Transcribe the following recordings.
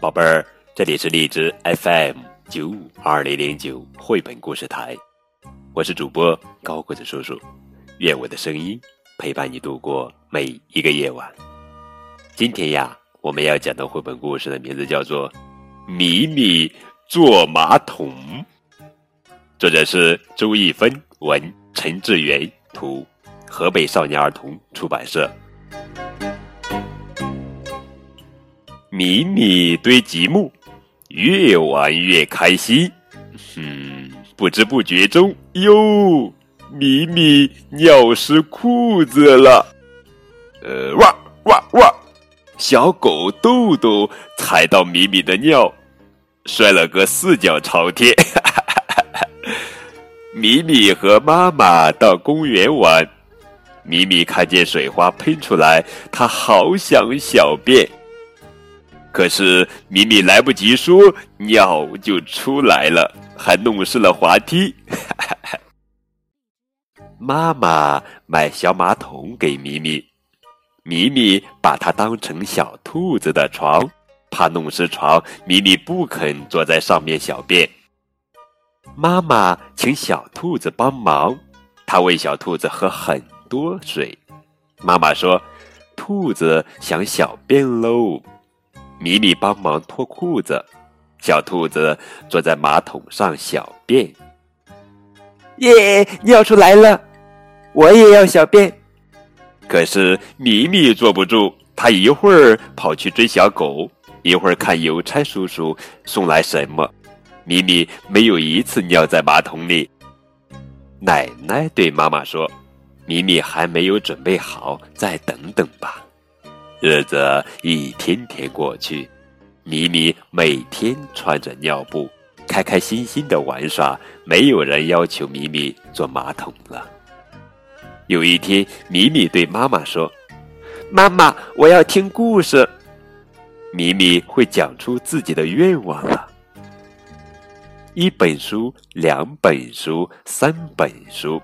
宝贝儿，这里是荔枝 FM 九五二零零九绘本故事台，我是主播高个子叔叔，愿我的声音陪伴你度过每一个夜晚。今天呀，我们要讲的绘本故事的名字叫做《米米坐马桶》，作者是周一芬，文陈志远，图河北少年儿童出版社。米米堆积木，越玩越开心。嗯，不知不觉中，哟，米米尿湿裤子了。呃，哇哇哇！小狗豆豆踩到米米的尿，摔了个四脚朝天。米米和妈妈到公园玩，米米看见水花喷出来，他好想小便。可是米米来不及说，尿就出来了，还弄湿了滑梯。妈妈买小马桶给米米，米米把它当成小兔子的床，怕弄湿床，米米不肯坐在上面小便。妈妈请小兔子帮忙，她喂小兔子喝很多水。妈妈说：“兔子想小便喽。”米米帮忙脱裤子，小兔子坐在马桶上小便。耶，尿出来了！我也要小便。可是米米坐不住，他一会儿跑去追小狗，一会儿看邮差叔叔送来什么。米米没有一次尿在马桶里。奶奶对妈妈说：“米米还没有准备好，再等等吧。”日子一天天过去，米米每天穿着尿布，开开心心的玩耍。没有人要求米米坐马桶了。有一天，米米对妈妈说：“妈妈，我要听故事。”米米会讲出自己的愿望了。一本书，两本书，三本书。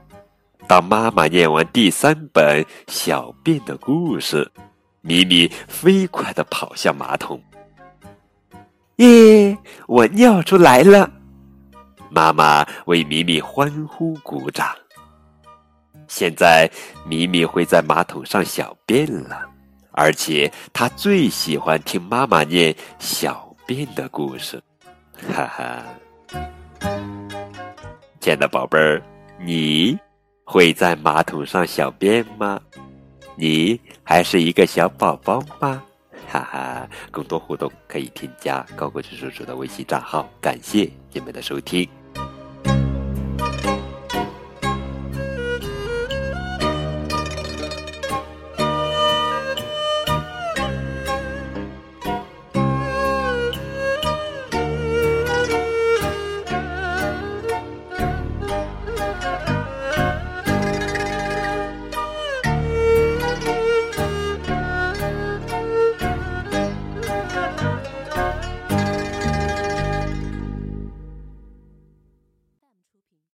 当妈妈念完第三本《小便的故事》。米米飞快地跑向马桶。耶！我尿出来了！妈妈为米米欢呼鼓掌。现在米米会在马桶上小便了，而且他最喜欢听妈妈念小便的故事。哈哈！亲爱的宝贝儿，你会在马桶上小便吗？你还是一个小宝宝吗？哈哈！更多互动可以添加高国志叔叔的微信账号。感谢你们的收听。